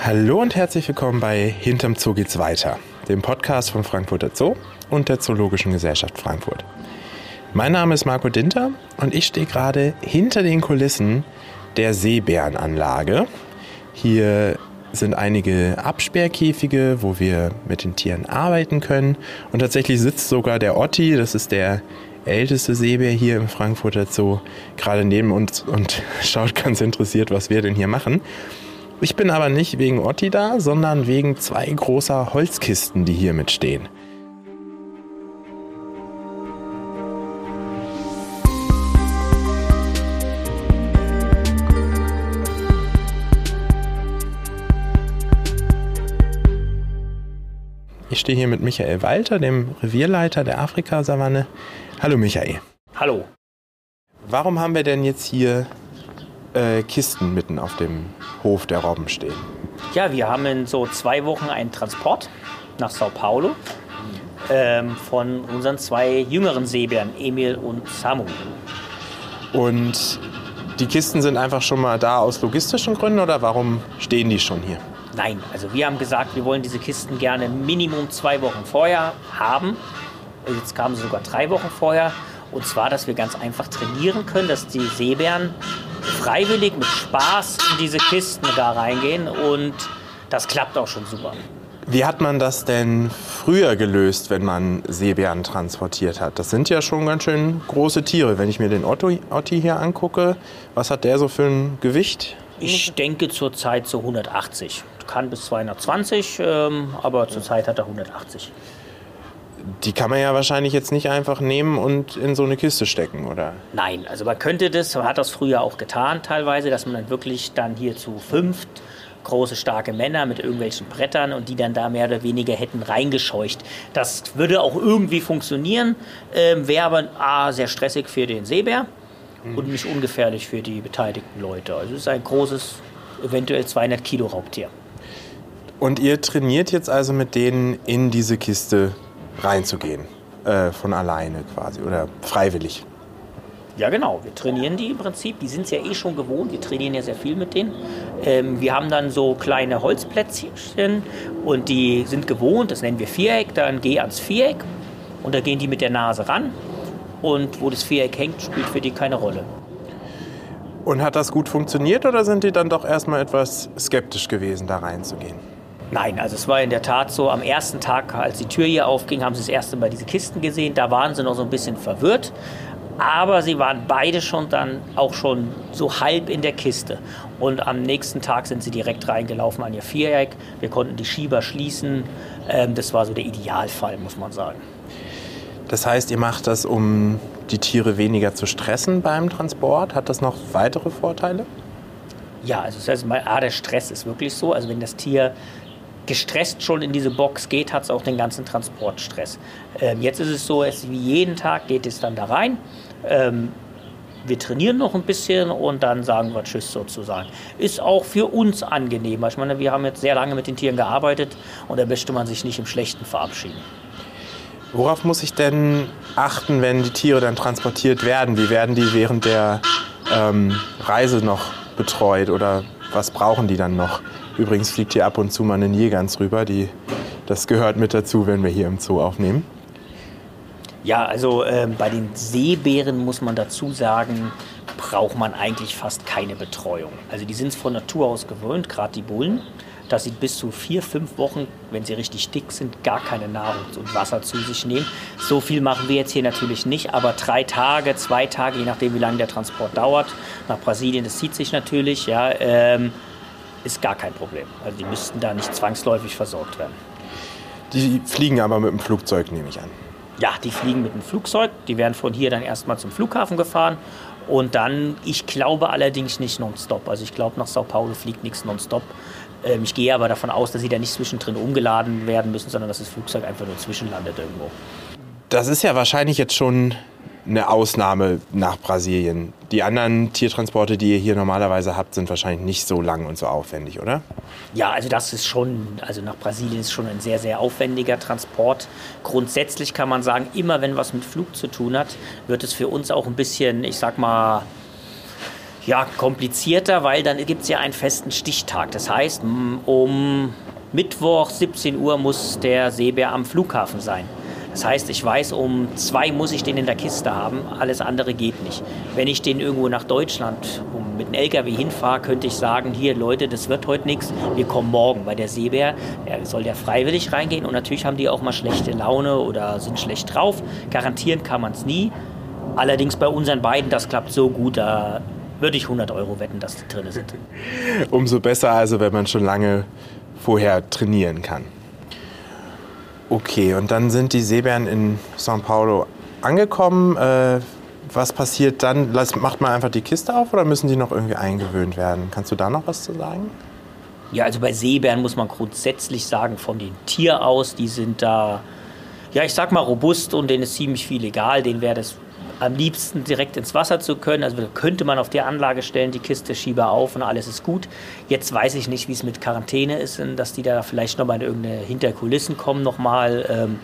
Hallo und herzlich willkommen bei Hinterm Zoo geht's weiter, dem Podcast vom Frankfurter Zoo und der Zoologischen Gesellschaft Frankfurt. Mein Name ist Marco Dinter und ich stehe gerade hinter den Kulissen der Seebärenanlage. Hier sind einige Absperrkäfige, wo wir mit den Tieren arbeiten können. Und tatsächlich sitzt sogar der Otti, das ist der älteste Seebär hier im Frankfurter Zoo, gerade neben uns und schaut ganz interessiert, was wir denn hier machen. Ich bin aber nicht wegen Otti da, sondern wegen zwei großer Holzkisten, die hier mitstehen. Ich stehe hier mit Michael Walter, dem Revierleiter der Afrikasavanne. Hallo Michael. Hallo. Warum haben wir denn jetzt hier äh, Kisten mitten auf dem Hof der Robben stehen? Ja, wir haben in so zwei Wochen einen Transport nach Sao Paulo ähm, von unseren zwei jüngeren Seebären, Emil und Samu. Und die Kisten sind einfach schon mal da aus logistischen Gründen oder warum stehen die schon hier? Nein, also wir haben gesagt, wir wollen diese Kisten gerne Minimum zwei Wochen vorher haben. Jetzt kamen sie sogar drei Wochen vorher. Und zwar, dass wir ganz einfach trainieren können, dass die Seebären freiwillig mit Spaß in diese Kisten da reingehen. Und das klappt auch schon super. Wie hat man das denn früher gelöst, wenn man Seebären transportiert hat? Das sind ja schon ganz schön große Tiere. Wenn ich mir den Otto, Otti hier angucke, was hat der so für ein Gewicht? Ich denke zurzeit so 180. Kann bis 220, ähm, aber zurzeit hat er 180. Die kann man ja wahrscheinlich jetzt nicht einfach nehmen und in so eine Kiste stecken, oder? Nein, also man könnte das, man hat das früher auch getan teilweise, dass man dann wirklich dann hier zu fünft große, starke Männer mit irgendwelchen Brettern und die dann da mehr oder weniger hätten reingescheucht. Das würde auch irgendwie funktionieren, ähm, wäre aber A, sehr stressig für den Seebär und nicht ungefährlich für die beteiligten Leute. Also es ist ein großes, eventuell 200 Kilo Raubtier. Und ihr trainiert jetzt also mit denen in diese Kiste reinzugehen, äh, von alleine quasi oder freiwillig? Ja, genau. Wir trainieren die im Prinzip. Die sind es ja eh schon gewohnt. Wir trainieren ja sehr viel mit denen. Ähm, wir haben dann so kleine Holzplätzchen und die sind gewohnt. Das nennen wir Viereck. Dann geh ans Viereck und da gehen die mit der Nase ran. Und wo das Viereck hängt, spielt für die keine Rolle. Und hat das gut funktioniert oder sind die dann doch erstmal etwas skeptisch gewesen, da reinzugehen? Nein, also es war in der Tat so, am ersten Tag, als die Tür hier aufging, haben sie das erste Mal diese Kisten gesehen. Da waren sie noch so ein bisschen verwirrt. Aber sie waren beide schon dann auch schon so halb in der Kiste. Und am nächsten Tag sind sie direkt reingelaufen an ihr Viereck. Wir konnten die Schieber schließen. Ähm, das war so der Idealfall, muss man sagen. Das heißt, ihr macht das, um die Tiere weniger zu stressen beim Transport. Hat das noch weitere Vorteile? Ja, also das heißt mal, A, der Stress ist wirklich so. Also wenn das Tier gestresst schon in diese Box geht, hat es auch den ganzen Transportstress. Ähm, jetzt ist es so, es wie jeden Tag geht es dann da rein. Ähm, wir trainieren noch ein bisschen und dann sagen wir Tschüss sozusagen. Ist auch für uns angenehmer. Ich meine, wir haben jetzt sehr lange mit den Tieren gearbeitet und da möchte man sich nicht im Schlechten verabschieden. Worauf muss ich denn achten, wenn die Tiere dann transportiert werden? Wie werden die während der ähm, Reise noch betreut oder was brauchen die dann noch? Übrigens fliegt hier ab und zu mal eine Nilgans rüber. Die, das gehört mit dazu, wenn wir hier im Zoo aufnehmen. Ja, also äh, bei den Seebären muss man dazu sagen, braucht man eigentlich fast keine Betreuung. Also die sind es von Natur aus gewöhnt, gerade die Bullen, dass sie bis zu vier, fünf Wochen, wenn sie richtig dick sind, gar keine Nahrung und Wasser zu sich nehmen. So viel machen wir jetzt hier natürlich nicht, aber drei Tage, zwei Tage, je nachdem wie lange der Transport dauert, nach Brasilien, das zieht sich natürlich, ja, ähm, ist gar kein Problem. Also die müssten da nicht zwangsläufig versorgt werden. Die fliegen aber mit dem Flugzeug, nehme ich an. Ja, die fliegen mit dem Flugzeug. Die werden von hier dann erstmal zum Flughafen gefahren. Und dann, ich glaube allerdings nicht nonstop. Also ich glaube, nach Sao Paulo fliegt nichts nonstop. Ähm, ich gehe aber davon aus, dass sie da nicht zwischendrin umgeladen werden müssen, sondern dass das Flugzeug einfach nur zwischenlandet irgendwo. Das ist ja wahrscheinlich jetzt schon eine Ausnahme nach Brasilien. Die anderen Tiertransporte, die ihr hier normalerweise habt, sind wahrscheinlich nicht so lang und so aufwendig, oder? Ja, also das ist schon, also nach Brasilien ist schon ein sehr, sehr aufwendiger Transport. Grundsätzlich kann man sagen, immer wenn was mit Flug zu tun hat, wird es für uns auch ein bisschen, ich sag mal, Ja, komplizierter, weil dann gibt es ja einen festen Stichtag. Das heißt, um Mittwoch 17 Uhr muss der Seebär am Flughafen sein. Das heißt, ich weiß, um zwei muss ich den in der Kiste haben, alles andere geht nicht. Wenn ich den irgendwo nach Deutschland mit einem LKW hinfahre, könnte ich sagen, hier Leute, das wird heute nichts, wir kommen morgen, weil der Seebär, der soll ja freiwillig reingehen und natürlich haben die auch mal schlechte Laune oder sind schlecht drauf. Garantieren kann man es nie. Allerdings bei unseren beiden, das klappt so gut, da würde ich 100 Euro wetten, dass die drin sind. Umso besser also, wenn man schon lange vorher trainieren kann. Okay, und dann sind die Seebären in São Paulo angekommen. Äh, was passiert dann? Macht man einfach die Kiste auf oder müssen die noch irgendwie eingewöhnt werden? Kannst du da noch was zu sagen? Ja, also bei Seebären muss man grundsätzlich sagen, von dem Tier aus, die sind da, ja, ich sag mal robust und denen ist ziemlich viel egal. Denen wäre das am liebsten direkt ins Wasser zu können. Also könnte man auf der Anlage stellen, die Kiste schiebe auf und alles ist gut. Jetzt weiß ich nicht, wie es mit Quarantäne ist, dass die da vielleicht nochmal in irgendeine Hinterkulissen kommen nochmal. Ähm,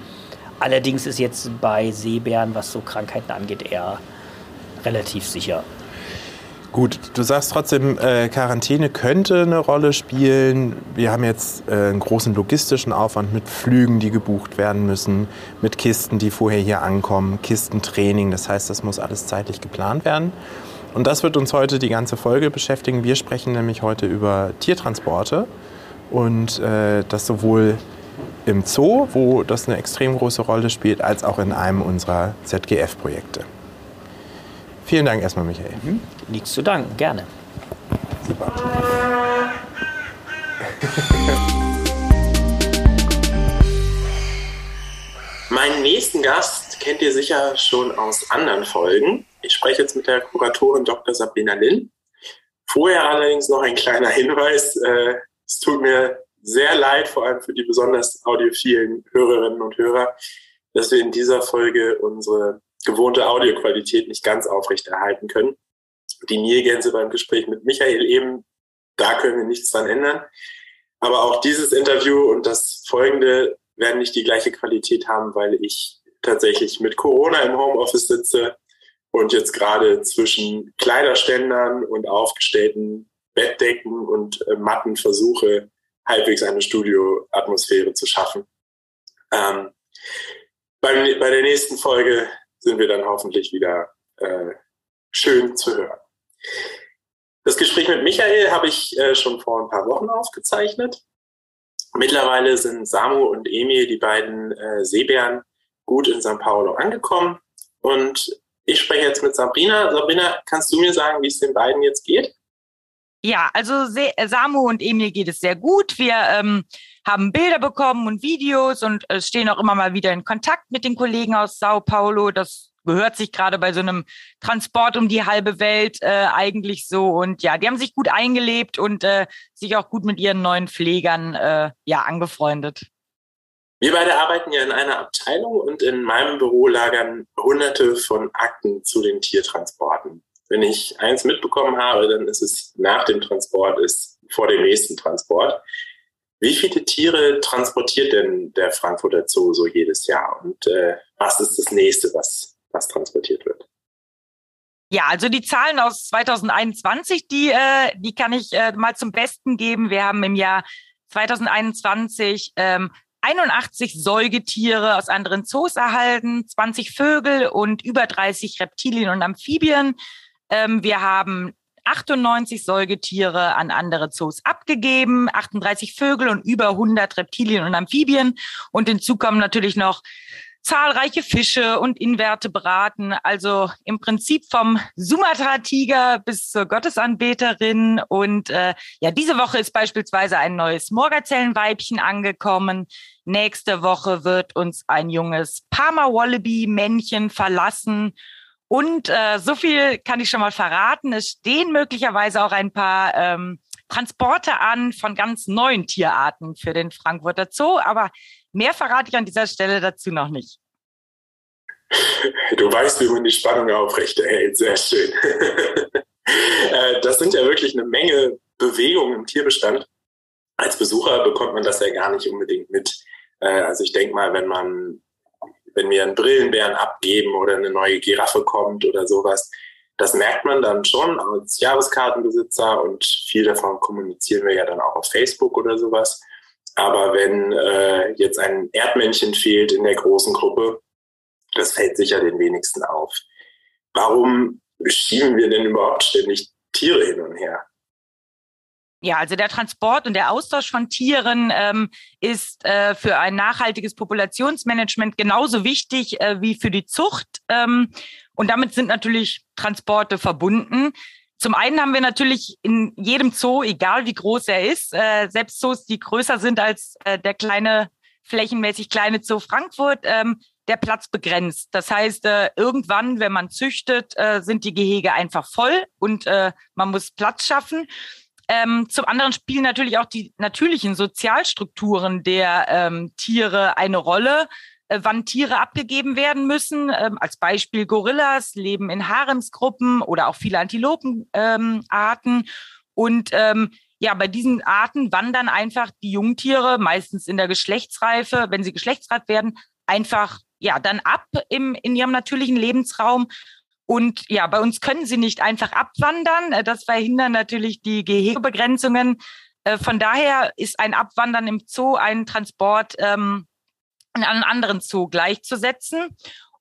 allerdings ist jetzt bei Seebären, was so Krankheiten angeht, eher relativ sicher. Gut, du sagst trotzdem, äh, Quarantäne könnte eine Rolle spielen. Wir haben jetzt äh, einen großen logistischen Aufwand mit Flügen, die gebucht werden müssen, mit Kisten, die vorher hier ankommen, Kistentraining. Das heißt, das muss alles zeitlich geplant werden. Und das wird uns heute die ganze Folge beschäftigen. Wir sprechen nämlich heute über Tiertransporte und äh, das sowohl im Zoo, wo das eine extrem große Rolle spielt, als auch in einem unserer ZGF-Projekte. Vielen Dank erstmal, Michael. Mhm. Nichts zu danken, gerne. Super. Meinen nächsten Gast kennt ihr sicher schon aus anderen Folgen. Ich spreche jetzt mit der Kuratorin Dr. Sabrina Linn. Vorher allerdings noch ein kleiner Hinweis. Äh, es tut mir sehr leid, vor allem für die besonders audiophilen Hörerinnen und Hörer, dass wir in dieser Folge unsere gewohnte Audioqualität nicht ganz aufrechterhalten können. Die Nilgänse beim Gespräch mit Michael eben, da können wir nichts dran ändern. Aber auch dieses Interview und das folgende werden nicht die gleiche Qualität haben, weil ich tatsächlich mit Corona im Homeoffice sitze und jetzt gerade zwischen Kleiderständern und aufgestellten Bettdecken und äh, Matten versuche, halbwegs eine Studioatmosphäre zu schaffen. Ähm, bei, bei der nächsten Folge sind wir dann hoffentlich wieder äh, schön zu hören. Das Gespräch mit Michael habe ich äh, schon vor ein paar Wochen aufgezeichnet. Mittlerweile sind Samu und Emil, die beiden äh, Seebären, gut in São Paulo angekommen. Und ich spreche jetzt mit Sabrina. Sabrina, kannst du mir sagen, wie es den beiden jetzt geht? Ja, also Samu und Emil geht es sehr gut. Wir ähm, haben Bilder bekommen und Videos und äh, stehen auch immer mal wieder in Kontakt mit den Kollegen aus Sao Paulo. Das gehört sich gerade bei so einem Transport um die halbe Welt äh, eigentlich so. Und ja, die haben sich gut eingelebt und äh, sich auch gut mit ihren neuen Pflegern äh, ja angefreundet. Wir beide arbeiten ja in einer Abteilung und in meinem Büro lagern hunderte von Akten zu den Tiertransporten. Wenn ich eins mitbekommen habe, dann ist es nach dem Transport, ist vor dem nächsten Transport. Wie viele Tiere transportiert denn der Frankfurter Zoo so jedes Jahr? Und äh, was ist das nächste, was, was transportiert wird? Ja, also die Zahlen aus 2021, die, äh, die kann ich äh, mal zum Besten geben. Wir haben im Jahr 2021 ähm, 81 Säugetiere aus anderen Zoos erhalten, 20 Vögel und über 30 Reptilien und Amphibien. Ähm, wir haben 98 Säugetiere an andere Zoos abgegeben, 38 Vögel und über 100 Reptilien und Amphibien. Und hinzu kommen natürlich noch zahlreiche Fische und Invertebraten. Also im Prinzip vom Sumatra-Tiger bis zur Gottesanbeterin. Und äh, ja, diese Woche ist beispielsweise ein neues Morgazellenweibchen angekommen. Nächste Woche wird uns ein junges Parma-Wallaby-Männchen verlassen. Und äh, so viel kann ich schon mal verraten. Es stehen möglicherweise auch ein paar ähm, Transporte an von ganz neuen Tierarten für den Frankfurter Zoo. Aber mehr verrate ich an dieser Stelle dazu noch nicht. Du weißt, wie man die Spannung aufrechterhält. Sehr schön. Äh, das sind ja wirklich eine Menge Bewegungen im Tierbestand. Als Besucher bekommt man das ja gar nicht unbedingt mit. Äh, also ich denke mal, wenn man wenn wir einen Brillenbären abgeben oder eine neue Giraffe kommt oder sowas, Das merkt man dann schon als Jahreskartenbesitzer und viel davon kommunizieren wir ja dann auch auf Facebook oder sowas. Aber wenn äh, jetzt ein Erdmännchen fehlt in der großen Gruppe, das fällt sicher den wenigsten auf. Warum schieben wir denn überhaupt ständig Tiere hin und her? Ja, also der Transport und der Austausch von Tieren ähm, ist äh, für ein nachhaltiges Populationsmanagement genauso wichtig äh, wie für die Zucht. Ähm, und damit sind natürlich Transporte verbunden. Zum einen haben wir natürlich in jedem Zoo, egal wie groß er ist, äh, selbst Zoos, die größer sind als äh, der kleine, flächenmäßig kleine Zoo Frankfurt, ähm, der Platz begrenzt. Das heißt, äh, irgendwann, wenn man züchtet, äh, sind die Gehege einfach voll und äh, man muss Platz schaffen. Ähm, zum anderen spielen natürlich auch die natürlichen Sozialstrukturen der ähm, Tiere eine Rolle, äh, wann Tiere abgegeben werden müssen. Ähm, als Beispiel Gorillas leben in Haremsgruppen oder auch viele Antilopenarten. Ähm, und ähm, ja, bei diesen Arten wandern einfach die Jungtiere, meistens in der Geschlechtsreife, wenn sie geschlechtsreif werden, einfach ja dann ab im, in ihrem natürlichen Lebensraum und ja, bei uns können sie nicht einfach abwandern. Äh, das verhindern natürlich die Gehegebegrenzungen. Äh, von daher ist ein Abwandern im Zoo ein Transport ähm, in einen anderen Zoo gleichzusetzen.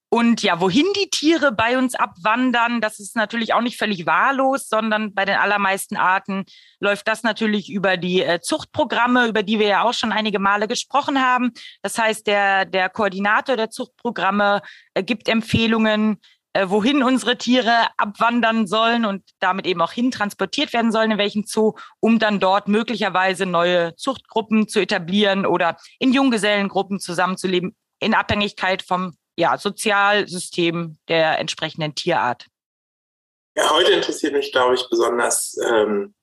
Und ja, wohin die Tiere bei uns abwandern, das ist natürlich auch nicht völlig wahllos, sondern bei den allermeisten Arten läuft das natürlich über die äh, Zuchtprogramme, über die wir ja auch schon einige Male gesprochen haben. Das heißt, der, der Koordinator der Zuchtprogramme gibt Empfehlungen, äh, wohin unsere Tiere abwandern sollen und damit eben auch hin transportiert werden sollen, in welchem Zoo, um dann dort möglicherweise neue Zuchtgruppen zu etablieren oder in Junggesellengruppen zusammenzuleben, in Abhängigkeit vom ja, Sozialsystem der entsprechenden Tierart. Ja, heute interessiert mich, glaube ich, besonders, ähm,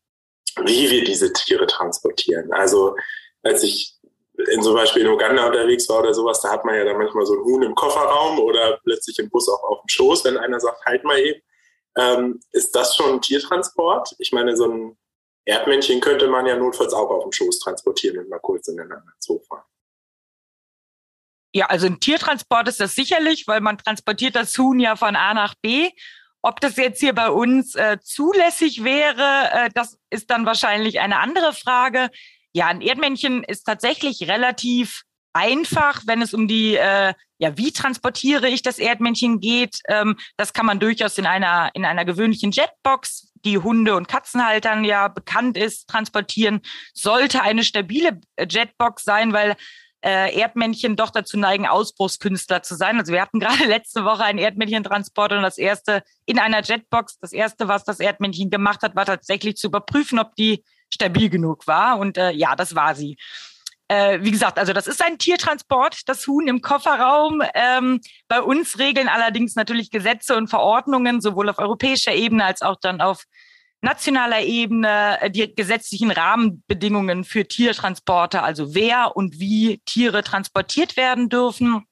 wie wir diese Tiere transportieren. Also als ich in zum Beispiel in Uganda unterwegs war oder sowas, da hat man ja dann manchmal so ein Huhn im Kofferraum oder plötzlich im Bus auch auf dem Schoß, wenn einer sagt, halt mal eben. Ähm, ist das schon ein Tiertransport? Ich meine, so ein Erdmännchen könnte man ja notfalls auch auf dem Schoß transportieren und mal kurz in den anderen Zoo fahren. Ja, also ein Tiertransport ist das sicherlich, weil man transportiert das Huhn ja von A nach B. Ob das jetzt hier bei uns äh, zulässig wäre, äh, das ist dann wahrscheinlich eine andere Frage. Ja, ein Erdmännchen ist tatsächlich relativ einfach, wenn es um die, äh, ja, wie transportiere ich das Erdmännchen geht. Ähm, das kann man durchaus in einer, in einer gewöhnlichen Jetbox, die Hunde- und Katzenhaltern ja bekannt ist, transportieren. Sollte eine stabile Jetbox sein, weil äh, Erdmännchen doch dazu neigen, Ausbruchskünstler zu sein. Also wir hatten gerade letzte Woche einen Erdmännchentransport und das erste in einer Jetbox, das erste, was das Erdmännchen gemacht hat, war tatsächlich zu überprüfen, ob die stabil genug war. Und äh, ja, das war sie. Äh, wie gesagt, also das ist ein Tiertransport, das Huhn im Kofferraum. Ähm, bei uns regeln allerdings natürlich Gesetze und Verordnungen, sowohl auf europäischer Ebene als auch dann auf nationaler Ebene äh, die gesetzlichen Rahmenbedingungen für Tiertransporte, also wer und wie Tiere transportiert werden dürfen.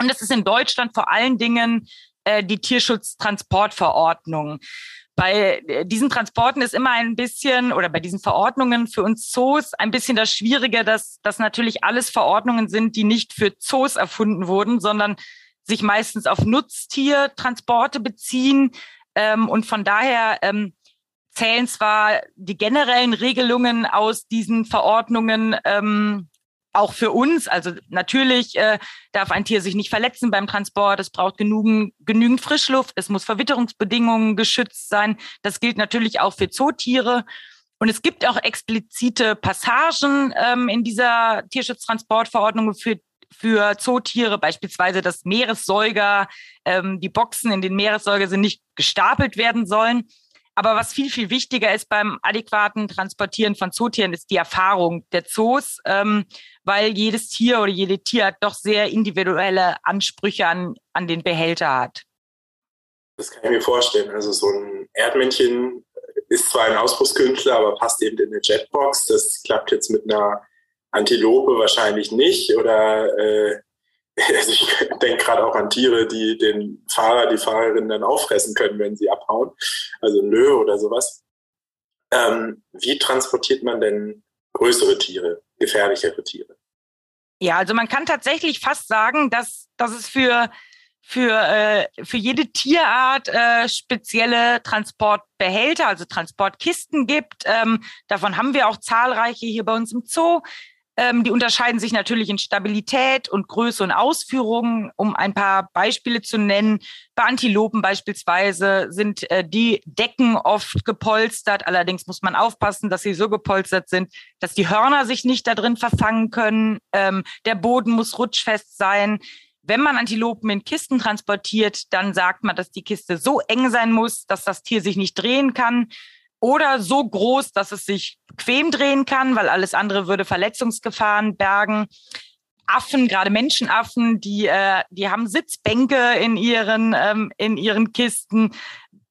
Und das ist in Deutschland vor allen Dingen äh, die Tierschutztransportverordnung bei äh, diesen Transporten ist immer ein bisschen oder bei diesen Verordnungen für uns Zoos ein bisschen das Schwierige, dass das natürlich alles Verordnungen sind, die nicht für Zoos erfunden wurden, sondern sich meistens auf Nutztiertransporte beziehen. Ähm, und von daher ähm, zählen zwar die generellen Regelungen aus diesen Verordnungen ähm, auch für uns, also natürlich äh, darf ein Tier sich nicht verletzen beim Transport, es braucht genügend, genügend Frischluft, es muss Verwitterungsbedingungen geschützt sein. Das gilt natürlich auch für Zootiere. Und es gibt auch explizite Passagen ähm, in dieser Tierschutztransportverordnung für für Zootiere, beispielsweise dass Meeressäuger, ähm, die Boxen in den Meeressäuger sind nicht gestapelt werden sollen. Aber was viel, viel wichtiger ist beim adäquaten Transportieren von Zootieren, ist die Erfahrung der Zoos, ähm, weil jedes Tier oder jede Tierart doch sehr individuelle Ansprüche an, an den Behälter hat. Das kann ich mir vorstellen. Also so ein Erdmännchen ist zwar ein Ausbruchskünstler, aber passt eben in eine Jetbox. Das klappt jetzt mit einer Antilope wahrscheinlich nicht oder äh, also ich denke gerade auch an Tiere, die den Fahrer, die Fahrerin dann auffressen können, wenn sie abhauen. Also ein Löwe oder sowas. Ähm, wie transportiert man denn größere Tiere, gefährlichere Tiere? Ja, also man kann tatsächlich fast sagen, dass, dass es für, für, äh, für jede Tierart äh, spezielle Transportbehälter, also Transportkisten gibt. Ähm, davon haben wir auch zahlreiche hier bei uns im Zoo. Ähm, die unterscheiden sich natürlich in Stabilität und Größe und Ausführungen. Um ein paar Beispiele zu nennen, bei Antilopen beispielsweise sind äh, die Decken oft gepolstert. Allerdings muss man aufpassen, dass sie so gepolstert sind, dass die Hörner sich nicht da drin verfangen können. Ähm, der Boden muss rutschfest sein. Wenn man Antilopen in Kisten transportiert, dann sagt man, dass die Kiste so eng sein muss, dass das Tier sich nicht drehen kann oder so groß, dass es sich bequem drehen kann, weil alles andere würde Verletzungsgefahren bergen. Affen, gerade Menschenaffen, die, äh, die haben Sitzbänke in ihren, ähm, in ihren Kisten.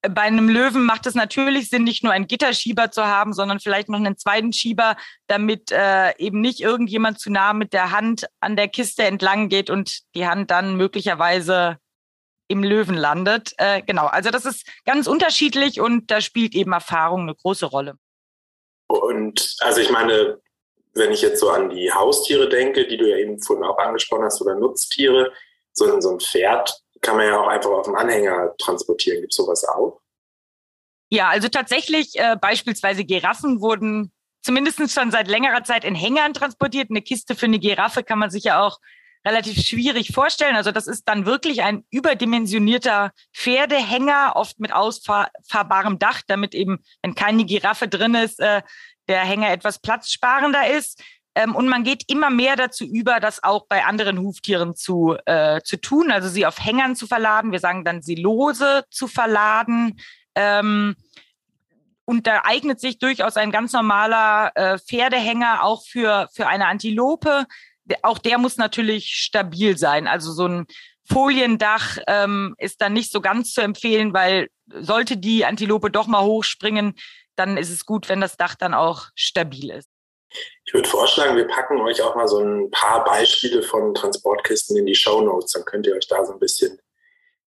Bei einem Löwen macht es natürlich Sinn, nicht nur einen Gitterschieber zu haben, sondern vielleicht noch einen zweiten Schieber, damit äh, eben nicht irgendjemand zu nah mit der Hand an der Kiste entlang geht und die Hand dann möglicherweise im Löwen landet. Äh, genau, also das ist ganz unterschiedlich und da spielt eben Erfahrung eine große Rolle. Und also ich meine, wenn ich jetzt so an die Haustiere denke, die du ja eben vorhin auch angesprochen hast, oder Nutztiere, so ein, so ein Pferd kann man ja auch einfach auf dem Anhänger transportieren. Gibt es sowas auch? Ja, also tatsächlich äh, beispielsweise Giraffen wurden zumindest schon seit längerer Zeit in Hängern transportiert. Eine Kiste für eine Giraffe kann man sich ja auch relativ schwierig vorstellen. Also das ist dann wirklich ein überdimensionierter Pferdehänger, oft mit ausfahrbarem Dach, damit eben, wenn keine Giraffe drin ist, äh, der Hänger etwas platzsparender ist. Ähm, und man geht immer mehr dazu über, das auch bei anderen Huftieren zu, äh, zu tun, also sie auf Hängern zu verladen. Wir sagen dann, sie lose zu verladen. Ähm, und da eignet sich durchaus ein ganz normaler äh, Pferdehänger auch für, für eine Antilope auch der muss natürlich stabil sein. Also so ein Foliendach ähm, ist dann nicht so ganz zu empfehlen, weil sollte die Antilope doch mal hochspringen, dann ist es gut, wenn das Dach dann auch stabil ist. Ich würde vorschlagen, wir packen euch auch mal so ein paar Beispiele von Transportkisten in die Show Notes. Dann könnt ihr euch da so ein bisschen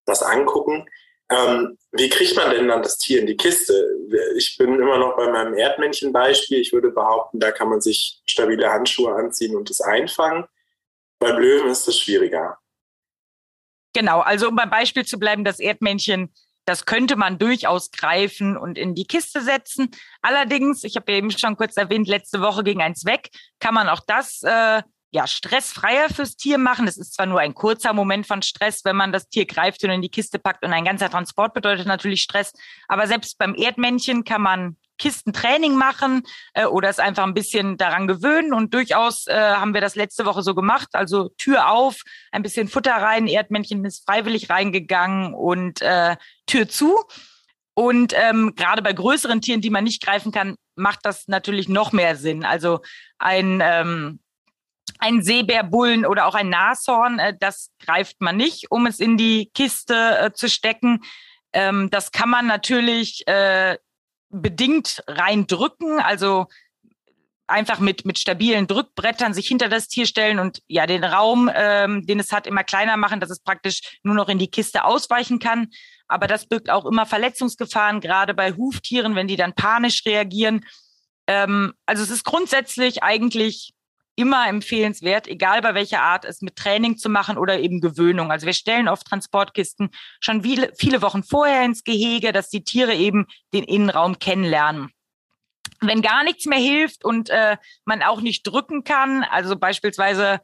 was angucken. Ähm, wie kriegt man denn dann das Tier in die Kiste? Ich bin immer noch bei meinem Erdmännchen-Beispiel. Ich würde behaupten, da kann man sich stabile Handschuhe anziehen und es einfangen. Beim Löwen ist es schwieriger. Genau, also um beim Beispiel zu bleiben, das Erdmännchen, das könnte man durchaus greifen und in die Kiste setzen. Allerdings, ich habe eben schon kurz erwähnt, letzte Woche ging eins weg, kann man auch das äh, ja, stressfreier fürs Tier machen. Es ist zwar nur ein kurzer Moment von Stress, wenn man das Tier greift und in die Kiste packt und ein ganzer Transport bedeutet natürlich Stress. Aber selbst beim Erdmännchen kann man Kistentraining machen äh, oder es einfach ein bisschen daran gewöhnen. Und durchaus äh, haben wir das letzte Woche so gemacht. Also Tür auf, ein bisschen Futter rein, Erdmännchen ist freiwillig reingegangen und äh, Tür zu. Und ähm, gerade bei größeren Tieren, die man nicht greifen kann, macht das natürlich noch mehr Sinn. Also ein ähm, ein Seebärbullen oder auch ein Nashorn, äh, das greift man nicht, um es in die Kiste äh, zu stecken. Ähm, das kann man natürlich äh, bedingt reindrücken, also einfach mit, mit stabilen Drückbrettern sich hinter das Tier stellen und ja, den Raum, ähm, den es hat, immer kleiner machen, dass es praktisch nur noch in die Kiste ausweichen kann. Aber das birgt auch immer Verletzungsgefahren, gerade bei Huftieren, wenn die dann panisch reagieren. Ähm, also es ist grundsätzlich eigentlich immer empfehlenswert, egal bei welcher Art, es mit Training zu machen oder eben Gewöhnung. Also wir stellen oft Transportkisten schon viele, viele Wochen vorher ins Gehege, dass die Tiere eben den Innenraum kennenlernen. Wenn gar nichts mehr hilft und äh, man auch nicht drücken kann, also beispielsweise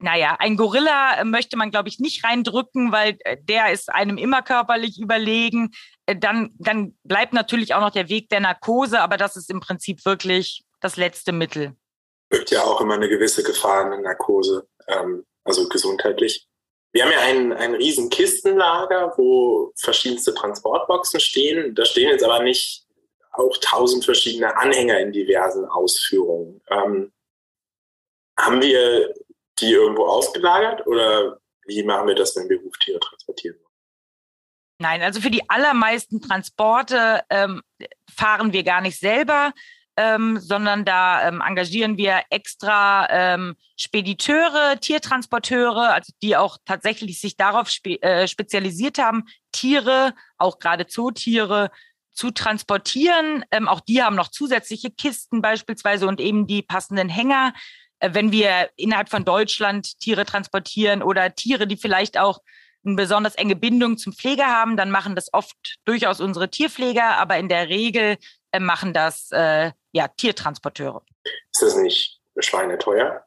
naja, ein Gorilla möchte man, glaube ich, nicht reindrücken, weil äh, der ist einem immer körperlich überlegen. Äh, dann, dann bleibt natürlich auch noch der Weg der Narkose, aber das ist im Prinzip wirklich das letzte Mittel birgt ja auch immer eine gewisse Gefahr in der Narkose, ähm, also gesundheitlich. Wir haben ja ein, ein riesen Kistenlager, wo verschiedenste Transportboxen stehen. Da stehen jetzt aber nicht auch tausend verschiedene Anhänger in diversen Ausführungen. Ähm, haben wir die irgendwo ausgelagert oder wie machen wir das, wenn wir Huftiere transportieren? Nein, also für die allermeisten Transporte ähm, fahren wir gar nicht selber ähm, sondern da ähm, engagieren wir extra ähm, Spediteure, Tiertransporteure, also die auch tatsächlich sich darauf spe äh, spezialisiert haben, Tiere, auch gerade Zootiere, zu transportieren. Ähm, auch die haben noch zusätzliche Kisten beispielsweise und eben die passenden Hänger. Äh, wenn wir innerhalb von Deutschland Tiere transportieren oder Tiere, die vielleicht auch eine besonders enge Bindung zum Pfleger haben, dann machen das oft durchaus unsere Tierpfleger, aber in der Regel machen das äh, ja, Tiertransporteure. Ist das nicht schweineteuer?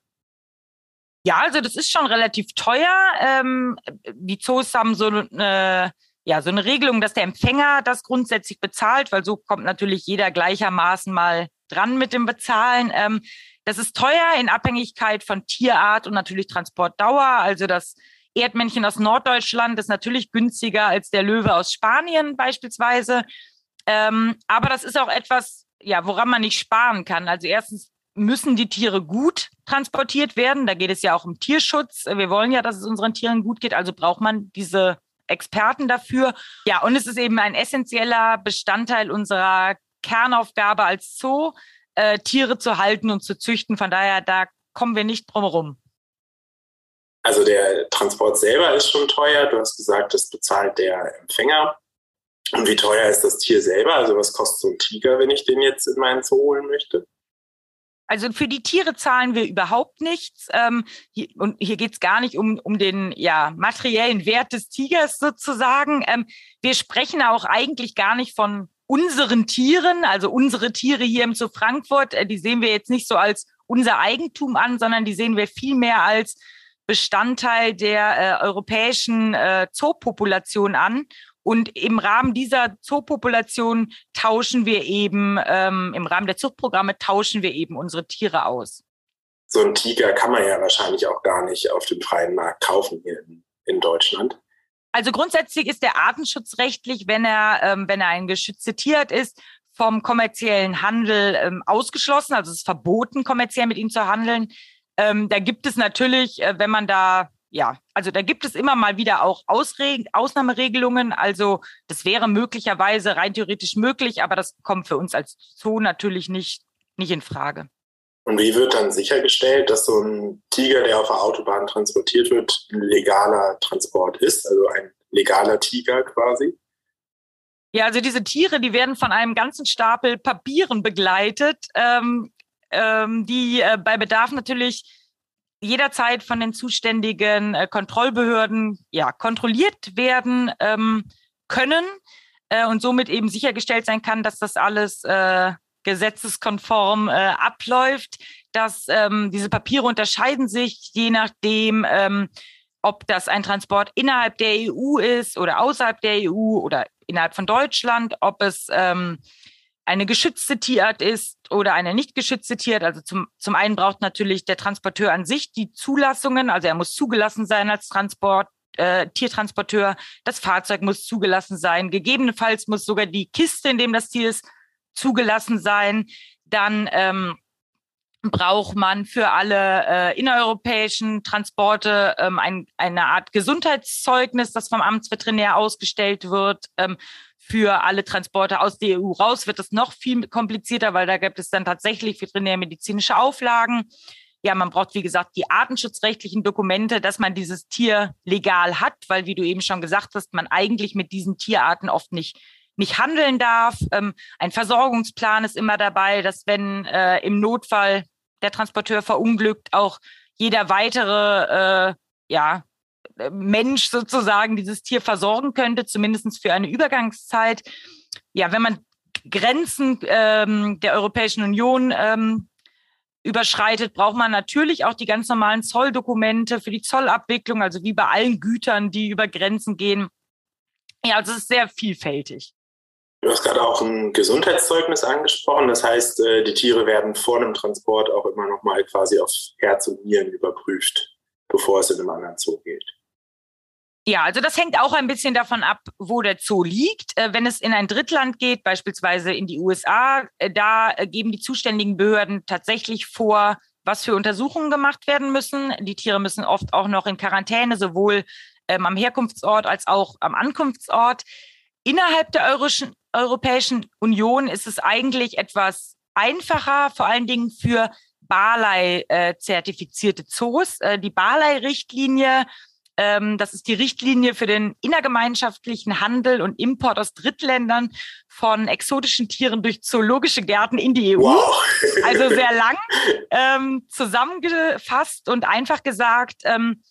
Ja, also das ist schon relativ teuer. Ähm, die Zoos haben so eine, ja, so eine Regelung, dass der Empfänger das grundsätzlich bezahlt, weil so kommt natürlich jeder gleichermaßen mal dran mit dem Bezahlen. Ähm, das ist teuer in Abhängigkeit von Tierart und natürlich Transportdauer. Also das Erdmännchen aus Norddeutschland ist natürlich günstiger als der Löwe aus Spanien beispielsweise. Ähm, aber das ist auch etwas, ja, woran man nicht sparen kann. Also erstens müssen die Tiere gut transportiert werden. Da geht es ja auch um Tierschutz. Wir wollen ja, dass es unseren Tieren gut geht. Also braucht man diese Experten dafür. Ja, und es ist eben ein essentieller Bestandteil unserer Kernaufgabe als Zoo, äh, Tiere zu halten und zu züchten. Von daher, da kommen wir nicht drum herum. Also der Transport selber ist schon teuer. Du hast gesagt, das bezahlt der Empfänger. Und wie teuer ist das Tier selber? Also was kostet so ein Tiger, wenn ich den jetzt in meinen Zoo holen möchte? Also für die Tiere zahlen wir überhaupt nichts. Ähm, hier, und hier geht's gar nicht um, um den ja, materiellen Wert des Tigers sozusagen. Ähm, wir sprechen auch eigentlich gar nicht von unseren Tieren, also unsere Tiere hier im Zoo Frankfurt, äh, die sehen wir jetzt nicht so als unser Eigentum an, sondern die sehen wir vielmehr als Bestandteil der äh, europäischen äh, Zoopopulation an. Und im Rahmen dieser Zoopopulation tauschen wir eben, ähm, im Rahmen der Zuchtprogramme tauschen wir eben unsere Tiere aus. So ein Tiger kann man ja wahrscheinlich auch gar nicht auf dem freien Markt kaufen hier in, in Deutschland. Also grundsätzlich ist der artenschutzrechtlich, wenn er, ähm, wenn er ein geschütztes Tier ist, vom kommerziellen Handel ähm, ausgeschlossen. Also es ist verboten, kommerziell mit ihm zu handeln. Ähm, da gibt es natürlich, äh, wenn man da ja, also da gibt es immer mal wieder auch Ausreg Ausnahmeregelungen. Also das wäre möglicherweise rein theoretisch möglich, aber das kommt für uns als Zoo natürlich nicht, nicht in Frage. Und wie wird dann sichergestellt, dass so ein Tiger, der auf der Autobahn transportiert wird, ein legaler Transport ist, also ein legaler Tiger quasi? Ja, also diese Tiere, die werden von einem ganzen Stapel Papieren begleitet, ähm, ähm, die äh, bei Bedarf natürlich jederzeit von den zuständigen äh, Kontrollbehörden ja, kontrolliert werden ähm, können äh, und somit eben sichergestellt sein kann, dass das alles äh, gesetzeskonform äh, abläuft. Dass ähm, diese Papiere unterscheiden sich je nachdem, ähm, ob das ein Transport innerhalb der EU ist oder außerhalb der EU oder innerhalb von Deutschland, ob es ähm, eine geschützte Tierart ist oder eine nicht geschützte Tierart. Also zum, zum einen braucht natürlich der Transporteur an sich die Zulassungen, also er muss zugelassen sein als Transport, äh, Tiertransporteur. Das Fahrzeug muss zugelassen sein. Gegebenenfalls muss sogar die Kiste, in dem das Tier ist, zugelassen sein. Dann ähm, braucht man für alle äh, innereuropäischen Transporte ähm, ein, eine Art Gesundheitszeugnis, das vom Amtsveterinär ausgestellt wird. Ähm, für alle Transporte aus der EU raus wird es noch viel komplizierter, weil da gibt es dann tatsächlich veterinärmedizinische Auflagen. Ja, man braucht, wie gesagt, die artenschutzrechtlichen Dokumente, dass man dieses Tier legal hat, weil, wie du eben schon gesagt hast, man eigentlich mit diesen Tierarten oft nicht nicht handeln darf. Ähm, ein Versorgungsplan ist immer dabei, dass wenn äh, im Notfall der Transporteur verunglückt, auch jeder weitere äh, ja, Mensch sozusagen dieses Tier versorgen könnte, zumindest für eine Übergangszeit. Ja, wenn man Grenzen ähm, der Europäischen Union ähm, überschreitet, braucht man natürlich auch die ganz normalen Zolldokumente für die Zollabwicklung, also wie bei allen Gütern, die über Grenzen gehen. Ja, also es ist sehr vielfältig. Du hast gerade auch ein Gesundheitszeugnis angesprochen. Das heißt, äh, die Tiere werden vor dem Transport auch immer noch mal quasi auf Herz und Nieren überprüft, bevor es in einem anderen Zoo geht. Ja, also das hängt auch ein bisschen davon ab, wo der Zoo liegt. Äh, wenn es in ein Drittland geht, beispielsweise in die USA, äh, da äh, geben die zuständigen Behörden tatsächlich vor, was für Untersuchungen gemacht werden müssen. Die Tiere müssen oft auch noch in Quarantäne, sowohl ähm, am Herkunftsort als auch am Ankunftsort. Innerhalb der Europäischen Union ist es eigentlich etwas einfacher, vor allen Dingen für Barlei-zertifizierte äh, Zoos. Die Barlei-Richtlinie ähm, das ist die Richtlinie für den innergemeinschaftlichen Handel und Import aus Drittländern von exotischen Tieren durch zoologische Gärten in die EU. Wow. also sehr lang ähm, zusammengefasst und einfach gesagt, ähm,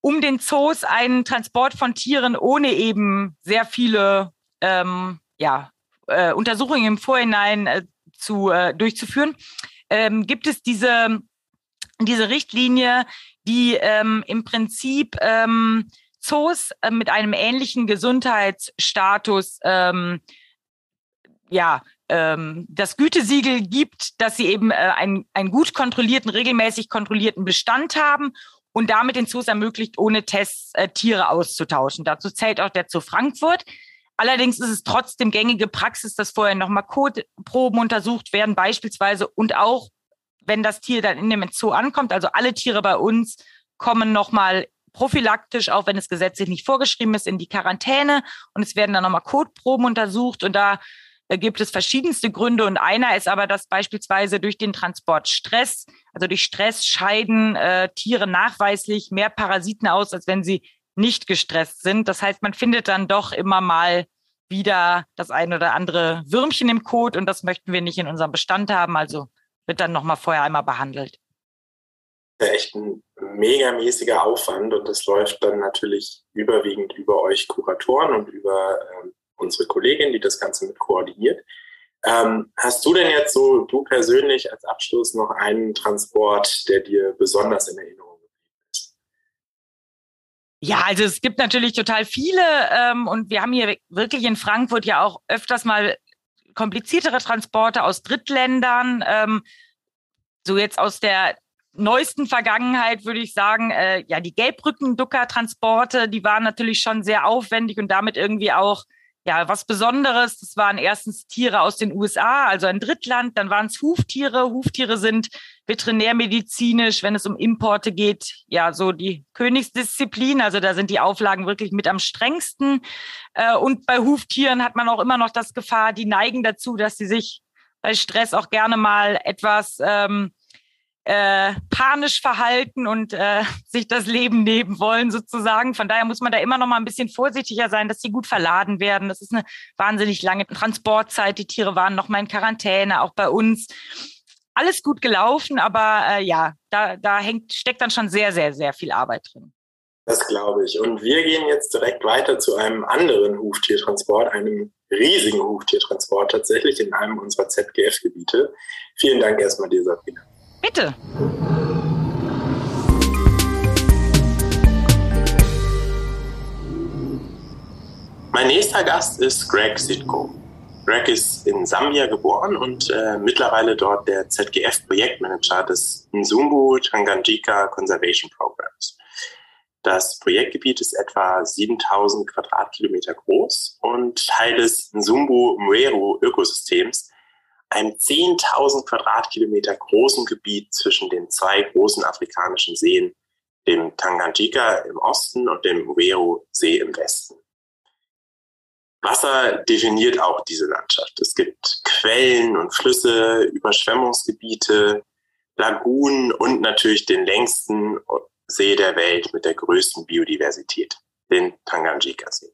um den Zoos einen Transport von Tieren ohne eben sehr viele ähm, ja, äh, Untersuchungen im Vorhinein äh, zu, äh, durchzuführen, ähm, gibt es diese, diese Richtlinie, die ähm, im Prinzip ähm, Zoos äh, mit einem ähnlichen Gesundheitsstatus ähm, ja, ähm, das Gütesiegel gibt, dass sie eben äh, einen, einen gut kontrollierten, regelmäßig kontrollierten Bestand haben und damit den Zoos ermöglicht, ohne Tests äh, Tiere auszutauschen. Dazu zählt auch der Zoo Frankfurt. Allerdings ist es trotzdem gängige Praxis, dass vorher nochmal Kotproben untersucht werden, beispielsweise und auch, wenn das Tier dann in dem Zoo ankommt, also alle Tiere bei uns kommen nochmal prophylaktisch, auch wenn es gesetzlich nicht vorgeschrieben ist, in die Quarantäne und es werden dann nochmal Kotproben untersucht und da äh, gibt es verschiedenste Gründe und einer ist aber, dass beispielsweise durch den Transport Stress, also durch Stress scheiden äh, Tiere nachweislich mehr Parasiten aus, als wenn sie nicht gestresst sind. Das heißt, man findet dann doch immer mal wieder das ein oder andere Würmchen im Kot und das möchten wir nicht in unserem Bestand haben. Also wird dann nochmal vorher einmal behandelt. Echt ein megamäßiger Aufwand und das läuft dann natürlich überwiegend über euch Kuratoren und über ähm, unsere Kollegin, die das Ganze mit koordiniert. Ähm, hast du denn jetzt so, du persönlich als Abschluss noch einen Transport, der dir besonders in Erinnerung geblieben ist? Ja, also es gibt natürlich total viele ähm, und wir haben hier wirklich in Frankfurt ja auch öfters mal kompliziertere Transporte aus Drittländern. Ähm, so jetzt aus der neuesten Vergangenheit würde ich sagen, äh, ja, die Gelbrücken-Ducker-Transporte, die waren natürlich schon sehr aufwendig und damit irgendwie auch ja, was Besonderes. Das waren erstens Tiere aus den USA, also ein Drittland. Dann waren es Huftiere. Huftiere sind veterinärmedizinisch, wenn es um Importe geht, ja, so die Königsdisziplin. Also da sind die Auflagen wirklich mit am strengsten. Äh, und bei Huftieren hat man auch immer noch das Gefahr, die neigen dazu, dass sie sich bei Stress auch gerne mal etwas ähm, äh, panisch verhalten und äh, sich das Leben nehmen wollen sozusagen. Von daher muss man da immer noch mal ein bisschen vorsichtiger sein, dass sie gut verladen werden. Das ist eine wahnsinnig lange Transportzeit. Die Tiere waren noch mal in Quarantäne, auch bei uns. Alles gut gelaufen, aber äh, ja, da, da hängt, steckt dann schon sehr, sehr, sehr viel Arbeit drin. Das glaube ich. Und wir gehen jetzt direkt weiter zu einem anderen Huftiertransport, einem riesigen Huftiertransport tatsächlich in einem unserer ZGF-Gebiete. Vielen Dank erstmal dir, Sabrina. Bitte. Mein nächster Gast ist Greg Sitko. Greg ist in Sambia geboren und äh, mittlerweile dort der ZGF-Projektmanager des Nzumbu Tanganyika Conservation Programs. Das Projektgebiet ist etwa 7000 Quadratkilometer groß und Teil des Nzumbu Mweru Ökosystems, einem 10.000 Quadratkilometer großen Gebiet zwischen den zwei großen afrikanischen Seen, dem Tanganyika im Osten und dem Uweru-See im Westen. Wasser definiert auch diese Landschaft. Es gibt Quellen und Flüsse, Überschwemmungsgebiete, Lagunen und natürlich den längsten See der Welt mit der größten Biodiversität, den Tanganyika-See.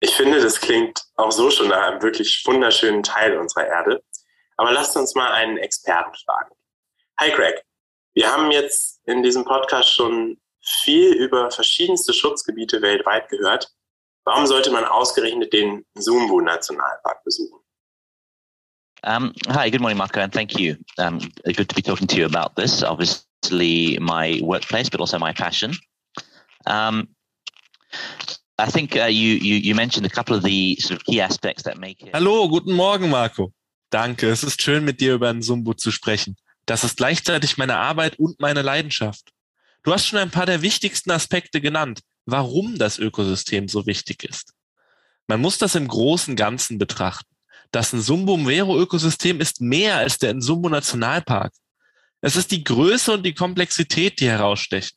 Ich finde, das klingt auch so schon nach einem wirklich wunderschönen Teil unserer Erde. Aber lasst uns mal einen Experten fragen. Hi Greg, wir haben jetzt in diesem Podcast schon viel über verschiedenste Schutzgebiete weltweit gehört. Warum sollte man ausgerechnet den Zumbu Nationalpark besuchen? Um, hi, good morning, Marco, and thank you. Um, good to be talking to you about this. Obviously, my workplace, but also my passion. Um, I think uh, you, you, you mentioned a couple of the sort of key aspects that make it. Hallo, guten Morgen, Marco. Danke, es ist schön, mit dir über den Sumbu zu sprechen. Das ist gleichzeitig meine Arbeit und meine Leidenschaft. Du hast schon ein paar der wichtigsten Aspekte genannt, warum das Ökosystem so wichtig ist. Man muss das im großen Ganzen betrachten. Das Nsumbu-Mvero-Ökosystem ist mehr als der Nsumbu-Nationalpark. Es ist die Größe und die Komplexität, die herausstechen.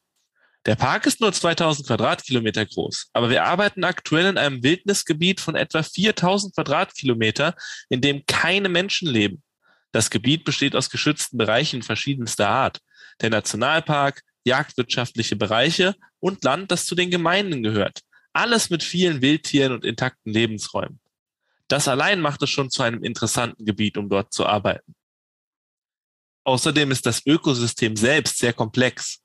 Der Park ist nur 2000 Quadratkilometer groß, aber wir arbeiten aktuell in einem Wildnisgebiet von etwa 4000 Quadratkilometer, in dem keine Menschen leben. Das Gebiet besteht aus geschützten Bereichen verschiedenster Art. Der Nationalpark, jagdwirtschaftliche Bereiche und Land, das zu den Gemeinden gehört. Alles mit vielen Wildtieren und intakten Lebensräumen. Das allein macht es schon zu einem interessanten Gebiet, um dort zu arbeiten. Außerdem ist das Ökosystem selbst sehr komplex.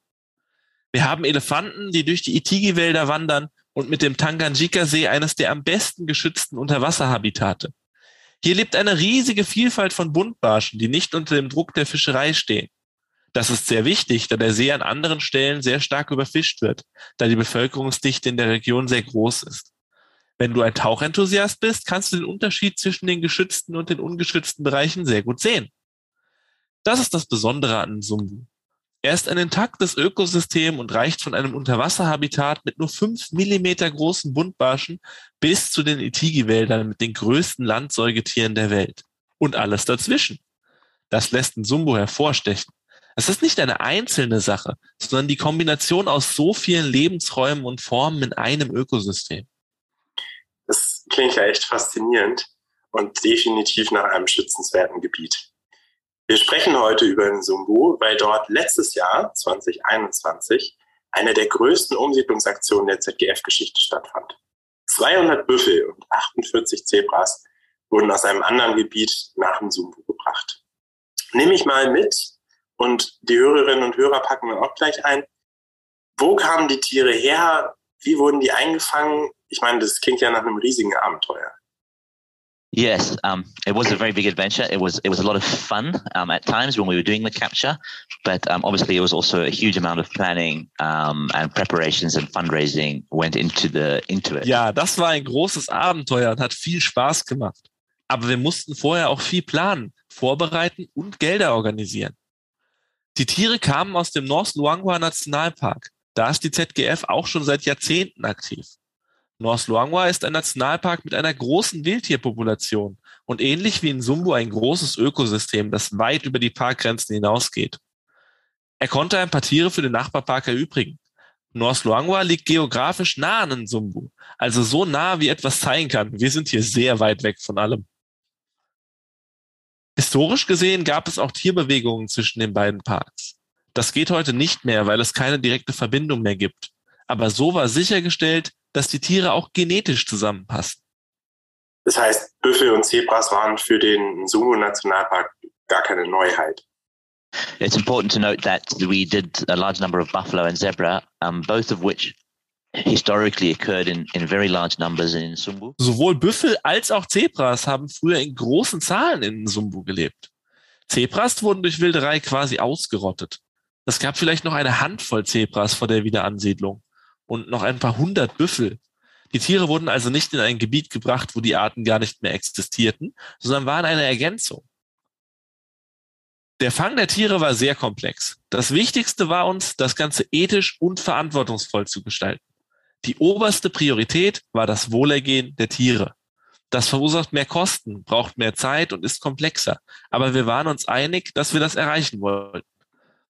Wir haben Elefanten, die durch die Itigi-Wälder wandern und mit dem Tanganjika-See eines der am besten geschützten Unterwasserhabitate. Hier lebt eine riesige Vielfalt von Buntbarschen, die nicht unter dem Druck der Fischerei stehen. Das ist sehr wichtig, da der See an anderen Stellen sehr stark überfischt wird, da die Bevölkerungsdichte in der Region sehr groß ist. Wenn du ein Tauchenthusiast bist, kannst du den Unterschied zwischen den geschützten und den ungeschützten Bereichen sehr gut sehen. Das ist das Besondere an Sumbu. Er ist ein intaktes Ökosystem und reicht von einem Unterwasserhabitat mit nur fünf Millimeter großen Buntbarschen bis zu den Itigi-Wäldern mit den größten Landsäugetieren der Welt. Und alles dazwischen. Das lässt Sumbu hervorstechen. Es ist nicht eine einzelne Sache, sondern die Kombination aus so vielen Lebensräumen und Formen in einem Ökosystem. Das klingt ja echt faszinierend und definitiv nach einem schützenswerten Gebiet. Wir sprechen heute über Nsumbu, weil dort letztes Jahr, 2021, eine der größten Umsiedlungsaktionen der ZGF-Geschichte stattfand. 200 Büffel und 48 Zebras wurden aus einem anderen Gebiet nach Nsumbu gebracht. Nehme ich mal mit und die Hörerinnen und Hörer packen wir auch gleich ein. Wo kamen die Tiere her? Wie wurden die eingefangen? Ich meine, das klingt ja nach einem riesigen Abenteuer. Yes, um, it was a very big adventure. It was it was a lot of fun um, at times when we were doing the capture, but um, obviously it was also a huge amount of planning um, and preparations and fundraising went into the into it. Ja, das war ein großes Abenteuer und hat viel Spaß gemacht. Aber wir mussten vorher auch viel planen, vorbereiten und Gelder organisieren. Die Tiere kamen aus dem North Luangwa Nationalpark. Da ist die ZGF auch schon seit Jahrzehnten aktiv. North Luangwa ist ein Nationalpark mit einer großen Wildtierpopulation und ähnlich wie in Sumbu ein großes Ökosystem, das weit über die Parkgrenzen hinausgeht. Er konnte ein paar Tiere für den Nachbarpark erübrigen. North Luangwa liegt geografisch nah an Sumbu, also so nah wie etwas sein kann. Wir sind hier sehr weit weg von allem. Historisch gesehen gab es auch Tierbewegungen zwischen den beiden Parks. Das geht heute nicht mehr, weil es keine direkte Verbindung mehr gibt. Aber so war sichergestellt, dass die Tiere auch genetisch zusammenpassen. Das heißt, Büffel und Zebras waren für den Sumo-Nationalpark gar keine Neuheit. It's important to note that we did a large number of buffalo and zebra, um, both of which historically occurred in, in very large numbers in Sumbu. Sowohl Büffel als auch Zebras haben früher in großen Zahlen in Sumbu gelebt. Zebras wurden durch Wilderei quasi ausgerottet. Es gab vielleicht noch eine Handvoll Zebras vor der Wiederansiedlung und noch ein paar hundert Büffel. Die Tiere wurden also nicht in ein Gebiet gebracht, wo die Arten gar nicht mehr existierten, sondern waren eine Ergänzung. Der Fang der Tiere war sehr komplex. Das Wichtigste war uns, das Ganze ethisch und verantwortungsvoll zu gestalten. Die oberste Priorität war das Wohlergehen der Tiere. Das verursacht mehr Kosten, braucht mehr Zeit und ist komplexer. Aber wir waren uns einig, dass wir das erreichen wollten.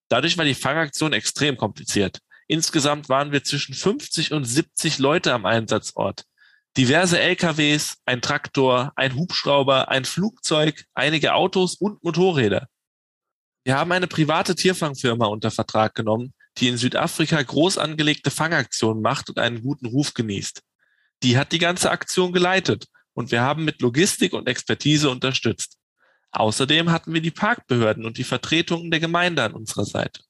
Dadurch war die Fangaktion extrem kompliziert. Insgesamt waren wir zwischen 50 und 70 Leute am Einsatzort. Diverse LKWs, ein Traktor, ein Hubschrauber, ein Flugzeug, einige Autos und Motorräder. Wir haben eine private Tierfangfirma unter Vertrag genommen, die in Südafrika groß angelegte Fangaktionen macht und einen guten Ruf genießt. Die hat die ganze Aktion geleitet und wir haben mit Logistik und Expertise unterstützt. Außerdem hatten wir die Parkbehörden und die Vertretungen der Gemeinde an unserer Seite.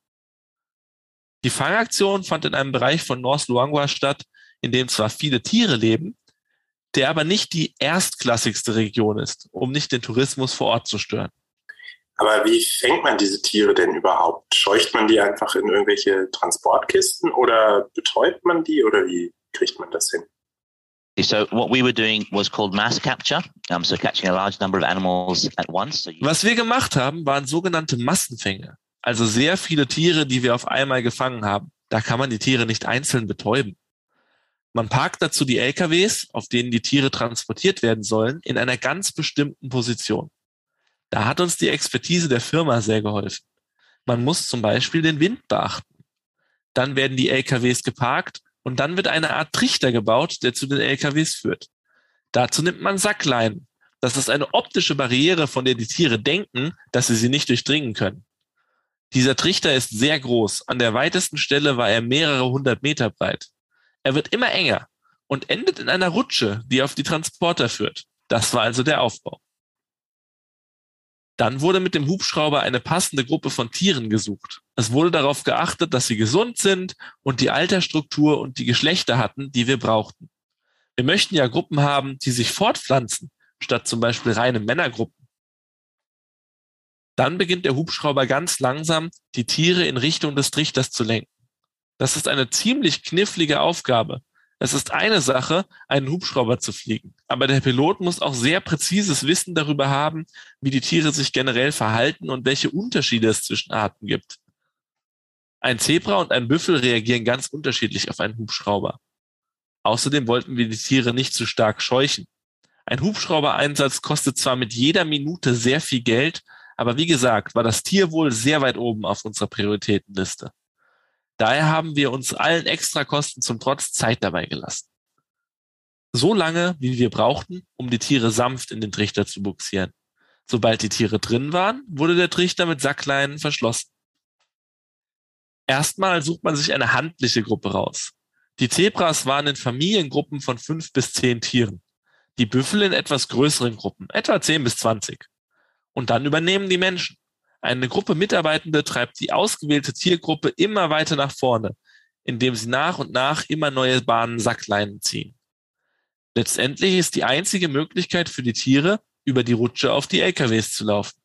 Die Fangaktion fand in einem Bereich von North Luangwa statt, in dem zwar viele Tiere leben, der aber nicht die erstklassigste Region ist, um nicht den Tourismus vor Ort zu stören. Aber wie fängt man diese Tiere denn überhaupt? Scheucht man die einfach in irgendwelche Transportkisten oder betäubt man die oder wie kriegt man das hin? So what we were doing was called mass capture, so catching a large number of animals at once. So Was wir gemacht haben, waren sogenannte Massenfänge, also sehr viele Tiere, die wir auf einmal gefangen haben. Da kann man die Tiere nicht einzeln betäuben. Man parkt dazu die LKWs, auf denen die Tiere transportiert werden sollen, in einer ganz bestimmten Position. Da hat uns die Expertise der Firma sehr geholfen. Man muss zum Beispiel den Wind beachten. Dann werden die LKWs geparkt und dann wird eine Art Trichter gebaut, der zu den LKWs führt. Dazu nimmt man Sackleinen. Das ist eine optische Barriere, von der die Tiere denken, dass sie sie nicht durchdringen können. Dieser Trichter ist sehr groß. An der weitesten Stelle war er mehrere hundert Meter breit. Er wird immer enger und endet in einer Rutsche, die auf die Transporter führt. Das war also der Aufbau. Dann wurde mit dem Hubschrauber eine passende Gruppe von Tieren gesucht. Es wurde darauf geachtet, dass sie gesund sind und die Altersstruktur und die Geschlechter hatten, die wir brauchten. Wir möchten ja Gruppen haben, die sich fortpflanzen, statt zum Beispiel reine Männergruppen. Dann beginnt der Hubschrauber ganz langsam, die Tiere in Richtung des Trichters zu lenken. Das ist eine ziemlich knifflige Aufgabe. Es ist eine Sache, einen Hubschrauber zu fliegen, aber der Pilot muss auch sehr präzises Wissen darüber haben, wie die Tiere sich generell verhalten und welche Unterschiede es zwischen Arten gibt. Ein Zebra und ein Büffel reagieren ganz unterschiedlich auf einen Hubschrauber. Außerdem wollten wir die Tiere nicht zu stark scheuchen. Ein Hubschraubereinsatz kostet zwar mit jeder Minute sehr viel Geld, aber wie gesagt, war das Tierwohl sehr weit oben auf unserer Prioritätenliste. Daher haben wir uns allen Extrakosten zum Trotz Zeit dabei gelassen. So lange, wie wir brauchten, um die Tiere sanft in den Trichter zu buxieren. Sobald die Tiere drin waren, wurde der Trichter mit Sackleinen verschlossen. Erstmal sucht man sich eine handliche Gruppe raus. Die Zebras waren in Familiengruppen von fünf bis zehn Tieren. Die Büffel in etwas größeren Gruppen, etwa zehn bis zwanzig. Und dann übernehmen die Menschen. Eine Gruppe Mitarbeitende treibt die ausgewählte Tiergruppe immer weiter nach vorne, indem sie nach und nach immer neue Bahnen Sackleinen ziehen. Letztendlich ist die einzige Möglichkeit für die Tiere, über die Rutsche auf die LKWs zu laufen.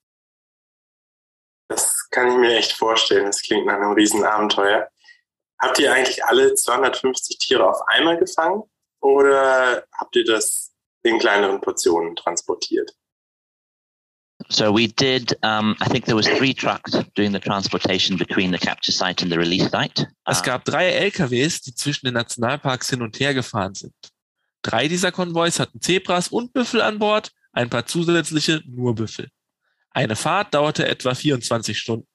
Das kann ich mir echt vorstellen. Das klingt nach einem Riesenabenteuer. Habt ihr eigentlich alle 250 Tiere auf einmal gefangen oder habt ihr das in kleineren Portionen transportiert? So we did. Um, I think there was three trucks doing the transportation between the capture site and the release site. Es gab drei LKWs, die zwischen den Nationalparks hin und her gefahren sind. Drei dieser Konvois hatten Zebras und Büffel an Bord, ein paar zusätzliche nur Büffel. Eine Fahrt dauerte etwa 24 Stunden.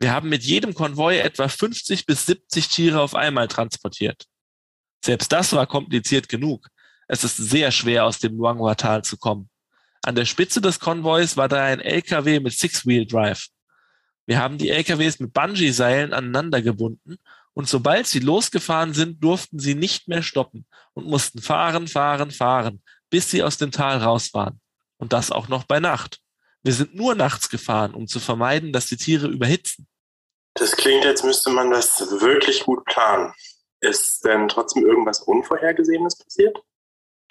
Wir haben mit jedem Konvoi etwa 50 bis 70 Tiere auf einmal transportiert. Selbst das war kompliziert genug. Es ist sehr schwer, aus dem Luangwa-Tal zu kommen. An der Spitze des Konvois war da ein LKW mit Six-Wheel-Drive. Wir haben die LKWs mit Bungee-Seilen aneinander gebunden und sobald sie losgefahren sind, durften sie nicht mehr stoppen und mussten fahren, fahren, fahren, bis sie aus dem Tal raus waren. Und das auch noch bei Nacht. Wir sind nur nachts gefahren, um zu vermeiden, dass die Tiere überhitzen. Das klingt, als müsste man das wirklich gut planen. Ist denn trotzdem irgendwas Unvorhergesehenes passiert?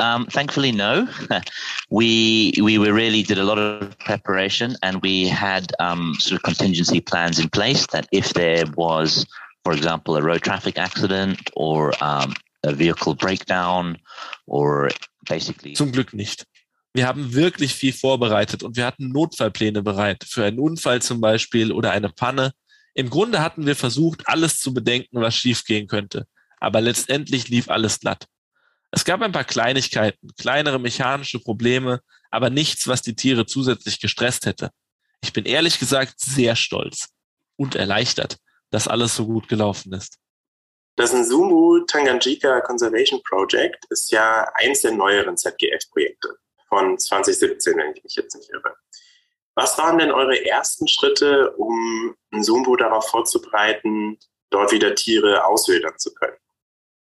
Um, thankfully, no. we we really did a lot of preparation, and we had um, sort of contingency plans in place that if there was, for example, a road traffic accident or um, a vehicle breakdown or basically. Zum Glück nicht. Wir haben wirklich viel vorbereitet und wir hatten Notfallpläne bereit für einen Unfall zum Beispiel oder eine Panne. Im Grunde hatten wir versucht, alles zu bedenken, was schiefgehen könnte. Aber letztendlich lief alles glatt. Es gab ein paar Kleinigkeiten, kleinere mechanische Probleme, aber nichts, was die Tiere zusätzlich gestresst hätte. Ich bin ehrlich gesagt sehr stolz und erleichtert, dass alles so gut gelaufen ist. Das Nsumu Tanganyika Conservation Project ist ja eins der neueren ZGF-Projekte von 2017, wenn ich mich jetzt nicht irre. Was waren denn eure ersten Schritte, um Nsumu darauf vorzubereiten, dort wieder Tiere auswildern zu können?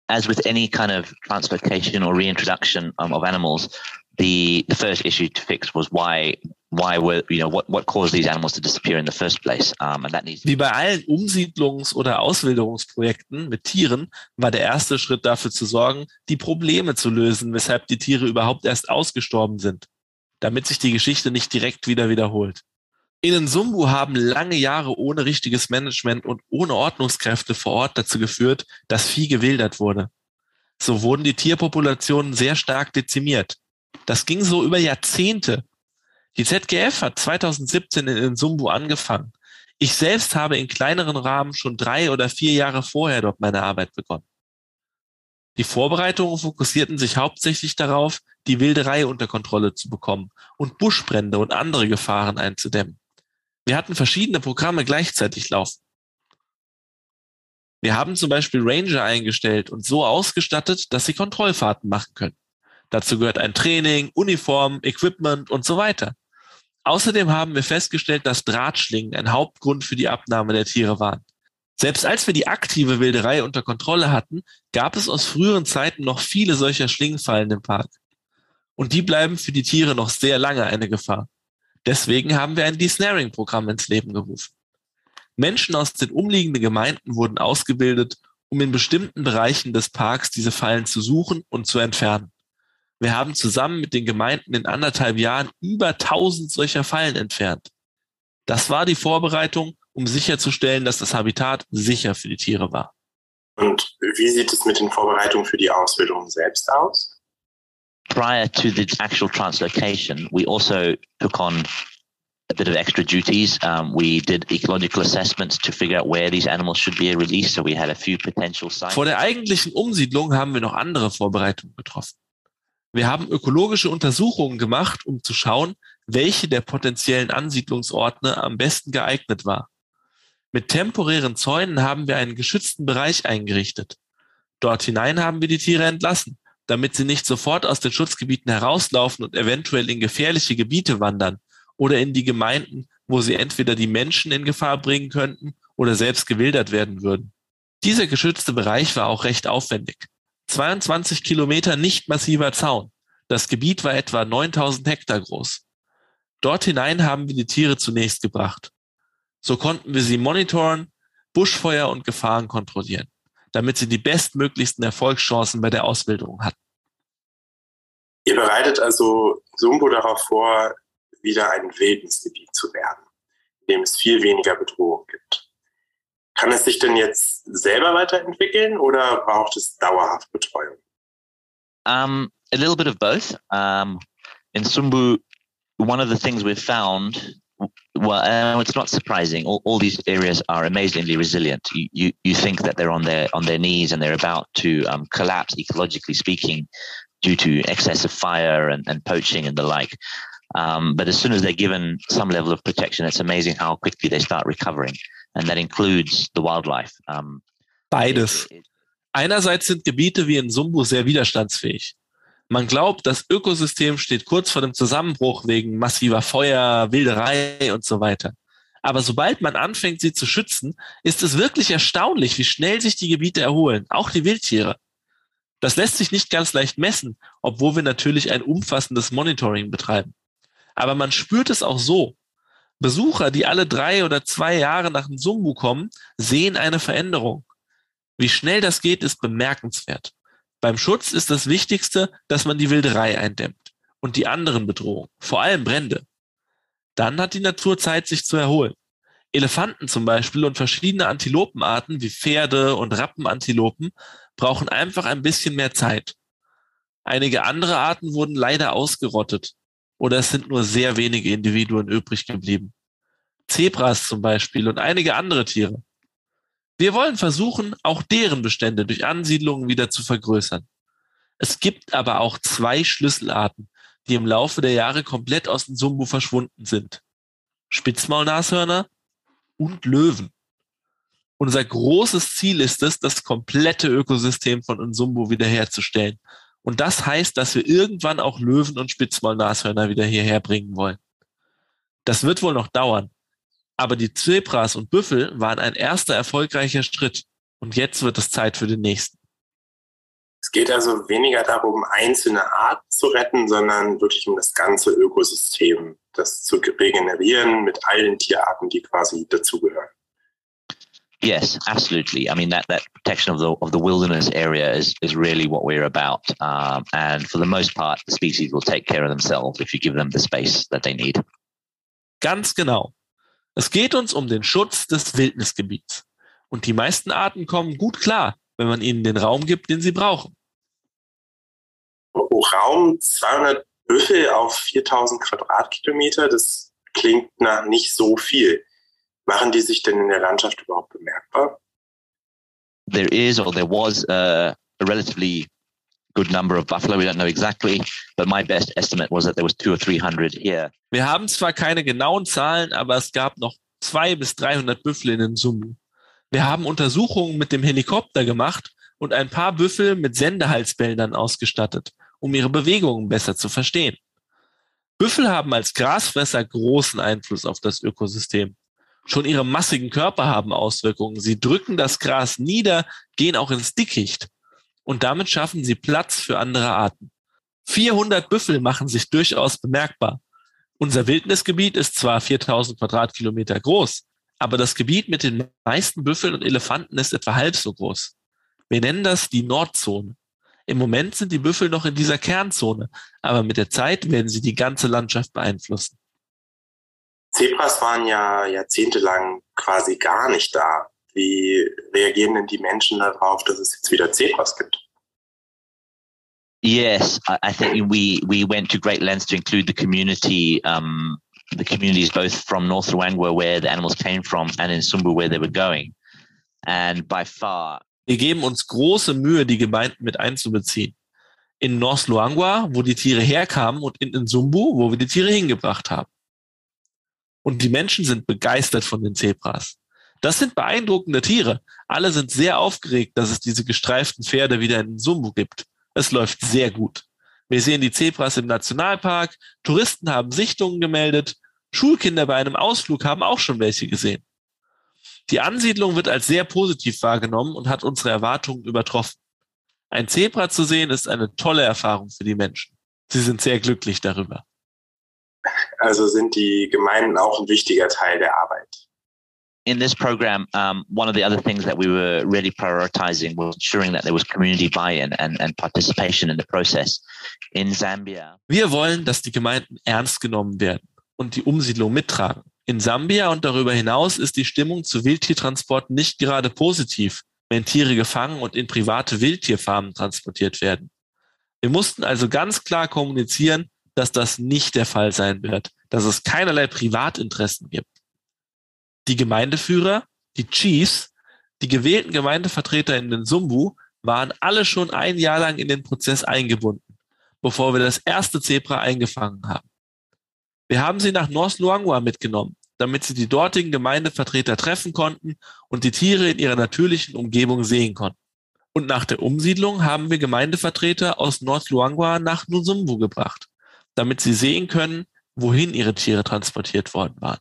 As with any kind of transportation or reintroduction um, of animals, the the first issue to fix was why why were you know what what caused these animals to disappear in the first place, um, and that needs. Wie bei allen Umsiedlungs- oder Auswilderungsprojekten mit Tieren war der erste Schritt dafür zu sorgen, die Probleme zu lösen, weshalb die Tiere überhaupt erst ausgestorben sind, damit sich die Geschichte nicht direkt wieder wiederholt. In Sumbu haben lange Jahre ohne richtiges Management und ohne Ordnungskräfte vor Ort dazu geführt, dass Vieh gewildert wurde. So wurden die Tierpopulationen sehr stark dezimiert. Das ging so über Jahrzehnte. Die ZGF hat 2017 in Nsumbu angefangen. Ich selbst habe in kleineren Rahmen schon drei oder vier Jahre vorher dort meine Arbeit begonnen. Die Vorbereitungen fokussierten sich hauptsächlich darauf, die Wilderei unter Kontrolle zu bekommen und Buschbrände und andere Gefahren einzudämmen. Wir hatten verschiedene Programme gleichzeitig laufen. Wir haben zum Beispiel Ranger eingestellt und so ausgestattet, dass sie Kontrollfahrten machen können. Dazu gehört ein Training, Uniform, Equipment und so weiter. Außerdem haben wir festgestellt, dass Drahtschlingen ein Hauptgrund für die Abnahme der Tiere waren. Selbst als wir die aktive Wilderei unter Kontrolle hatten, gab es aus früheren Zeiten noch viele solcher Schlingenfallen im Park. Und die bleiben für die Tiere noch sehr lange eine Gefahr. Deswegen haben wir ein Desnaring-Programm ins Leben gerufen. Menschen aus den umliegenden Gemeinden wurden ausgebildet, um in bestimmten Bereichen des Parks diese Fallen zu suchen und zu entfernen. Wir haben zusammen mit den Gemeinden in anderthalb Jahren über 1000 solcher Fallen entfernt. Das war die Vorbereitung, um sicherzustellen, dass das Habitat sicher für die Tiere war. Und wie sieht es mit den Vorbereitungen für die Ausbildung selbst aus? Prior to the actual translocation, we also took on a bit of extra duties. Um, we did ecological assessments to figure out where these animals should be released. So we had a few potential sites. Vor der eigentlichen Umsiedlung haben wir noch andere Vorbereitungen getroffen. Wir haben ökologische Untersuchungen gemacht, um zu schauen, welche der potenziellen Ansiedlungsorte am besten geeignet war. Mit temporären Zäunen haben wir einen geschützten Bereich eingerichtet. Dort hinein haben wir die Tiere entlassen, damit sie nicht sofort aus den Schutzgebieten herauslaufen und eventuell in gefährliche Gebiete wandern oder in die Gemeinden, wo sie entweder die Menschen in Gefahr bringen könnten oder selbst gewildert werden würden. Dieser geschützte Bereich war auch recht aufwendig. 22 Kilometer nicht massiver Zaun. Das Gebiet war etwa 9000 Hektar groß. Dort hinein haben wir die Tiere zunächst gebracht. So konnten wir sie monitoren, Buschfeuer und Gefahren kontrollieren, damit sie die bestmöglichsten Erfolgschancen bei der Ausbildung hatten. Ihr bereitet also Sumbo darauf vor, wieder ein Wildnisgebiet zu werden, in dem es viel weniger Bedrohung gibt. Kann es sich denn jetzt selber weiterentwickeln oder braucht es dauerhaft Betreuung? Um, a little bit of both. Um, in Sumbu, one of the things we've found, well, uh, it's not surprising. All, all, these areas are amazingly resilient. You, you, you think that they're on their on their knees and they're about to um, collapse ecologically speaking due to excessive fire and, and poaching and the like. Um, but as soon as they're given some level of protection, it's amazing how quickly they start recovering. And that includes the wildlife. Um, Beides. Einerseits sind Gebiete wie in Sumbu sehr widerstandsfähig. Man glaubt, das Ökosystem steht kurz vor dem Zusammenbruch wegen massiver Feuer, Wilderei und so weiter. Aber sobald man anfängt, sie zu schützen, ist es wirklich erstaunlich, wie schnell sich die Gebiete erholen, auch die Wildtiere. Das lässt sich nicht ganz leicht messen, obwohl wir natürlich ein umfassendes Monitoring betreiben. Aber man spürt es auch so. Besucher, die alle drei oder zwei Jahre nach dem Sumbu kommen, sehen eine Veränderung. Wie schnell das geht, ist bemerkenswert. Beim Schutz ist das Wichtigste, dass man die Wilderei eindämmt und die anderen Bedrohungen, vor allem Brände. Dann hat die Natur Zeit, sich zu erholen. Elefanten zum Beispiel und verschiedene Antilopenarten wie Pferde und Rappenantilopen brauchen einfach ein bisschen mehr Zeit. Einige andere Arten wurden leider ausgerottet oder es sind nur sehr wenige Individuen übrig geblieben. Zebras zum Beispiel und einige andere Tiere. Wir wollen versuchen, auch deren Bestände durch Ansiedlungen wieder zu vergrößern. Es gibt aber auch zwei Schlüsselarten, die im Laufe der Jahre komplett aus dem Sumbu verschwunden sind. Spitzmaulnashörner und Löwen. Unser großes Ziel ist es, das komplette Ökosystem von Unsumbu wiederherzustellen. Und das heißt, dass wir irgendwann auch Löwen und Spitzmaulnashörner wieder hierher bringen wollen. Das wird wohl noch dauern. Aber die Zebras und Büffel waren ein erster erfolgreicher Schritt. Und jetzt wird es Zeit für den nächsten. Es geht also weniger darum, einzelne Arten zu retten, sondern wirklich um das ganze Ökosystem, das zu regenerieren mit allen Tierarten, die quasi dazugehören. Yes, absolutely. I mean that that protection of the of the wilderness area is is really what we're about. Um, and for the most part, the species will take care of themselves if you give them the space that they need. Ganz genau. Es geht uns um den Schutz des Wildnisgebiets. Und die meisten Arten kommen gut klar, wenn man ihnen den Raum gibt, den sie brauchen. Pro Raum 200 Büffel auf 4000 Quadratkilometer, das klingt nach nicht so viel. Machen die sich denn in der Landschaft überhaupt bemerkbar? There is or there was a, a relatively good number of buffalo. We don't know exactly, but my best estimate was that there was two or three hundred here. Wir haben zwar keine genauen Zahlen, aber es gab noch zwei bis 300 Büffel in den Summen. Wir haben Untersuchungen mit dem Helikopter gemacht und ein paar Büffel mit Sendehalsbändern ausgestattet, um ihre Bewegungen besser zu verstehen. Büffel haben als Grasfresser großen Einfluss auf das Ökosystem. Schon ihre massigen Körper haben Auswirkungen. Sie drücken das Gras nieder, gehen auch ins Dickicht und damit schaffen sie Platz für andere Arten. 400 Büffel machen sich durchaus bemerkbar. Unser Wildnisgebiet ist zwar 4000 Quadratkilometer groß, aber das Gebiet mit den meisten Büffeln und Elefanten ist etwa halb so groß. Wir nennen das die Nordzone. Im Moment sind die Büffel noch in dieser Kernzone, aber mit der Zeit werden sie die ganze Landschaft beeinflussen. Zebras waren ja jahrzehntelang quasi gar nicht da. Wie reagieren denn die Menschen darauf, dass es jetzt wieder Zebras gibt? Yes, I, think we we went to great lengths to include the community, um, the communities both from North Luangwa where the animals came from and in Sumbu where they were going, and by far. Wir geben uns große Mühe, die Gemeinden mit einzubeziehen. In North Luangwa, wo die Tiere herkamen, und in Nsumbu, wo wir die Tiere hingebracht haben. Und die Menschen sind begeistert von den Zebras. Das sind beeindruckende Tiere. Alle sind sehr aufgeregt, dass es diese gestreiften Pferde wieder in Nsumbu gibt. Es läuft sehr gut. Wir sehen die Zebras im Nationalpark, Touristen haben Sichtungen gemeldet, Schulkinder bei einem Ausflug haben auch schon welche gesehen. Die Ansiedlung wird als sehr positiv wahrgenommen und hat unsere Erwartungen übertroffen. Ein Zebra zu sehen ist eine tolle Erfahrung für die Menschen. Sie sind sehr glücklich darüber. Also sind die Gemeinden auch ein wichtiger Teil der Arbeit in this program, um, one of the other things that we were really prioritizing was ensuring that there was community buy-in and, and participation in the process. In Zambia. Wir wollen, dass die Gemeinden ernst genommen werden und die Umsiedlung mittragen. In Sambia und darüber hinaus ist die Stimmung zu Wildtiertransporten nicht gerade positiv, wenn Tiere gefangen und in private Wildtierfarmen transportiert werden. Wir mussten also ganz klar kommunizieren, dass das nicht der Fall sein wird, dass es keinerlei Privatinteressen gibt. Die Gemeindeführer, die Chiefs, die gewählten Gemeindevertreter in den Sumbu waren alle schon ein Jahr lang in den Prozess eingebunden, bevor wir das erste Zebra eingefangen haben. Wir haben sie nach North Luangwa mitgenommen, damit sie die dortigen Gemeindevertreter treffen konnten und die Tiere in ihrer natürlichen Umgebung sehen konnten. Und nach der Umsiedlung haben wir Gemeindevertreter aus North Luangwa nach Nusumbu gebracht, damit sie sehen können, wohin ihre Tiere transportiert worden waren.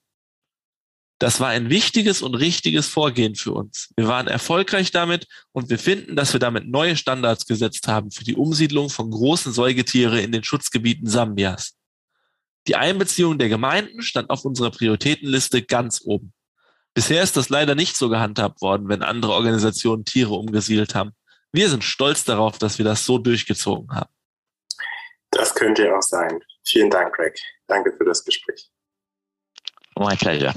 Das war ein wichtiges und richtiges Vorgehen für uns. Wir waren erfolgreich damit und wir finden, dass wir damit neue Standards gesetzt haben für die Umsiedlung von großen Säugetiere in den Schutzgebieten Sambias. Die Einbeziehung der Gemeinden stand auf unserer Prioritätenliste ganz oben. Bisher ist das leider nicht so gehandhabt worden, wenn andere Organisationen Tiere umgesiedelt haben. Wir sind stolz darauf, dass wir das so durchgezogen haben. Das könnte ja auch sein. Vielen Dank, Greg. Danke für das Gespräch. My pleasure.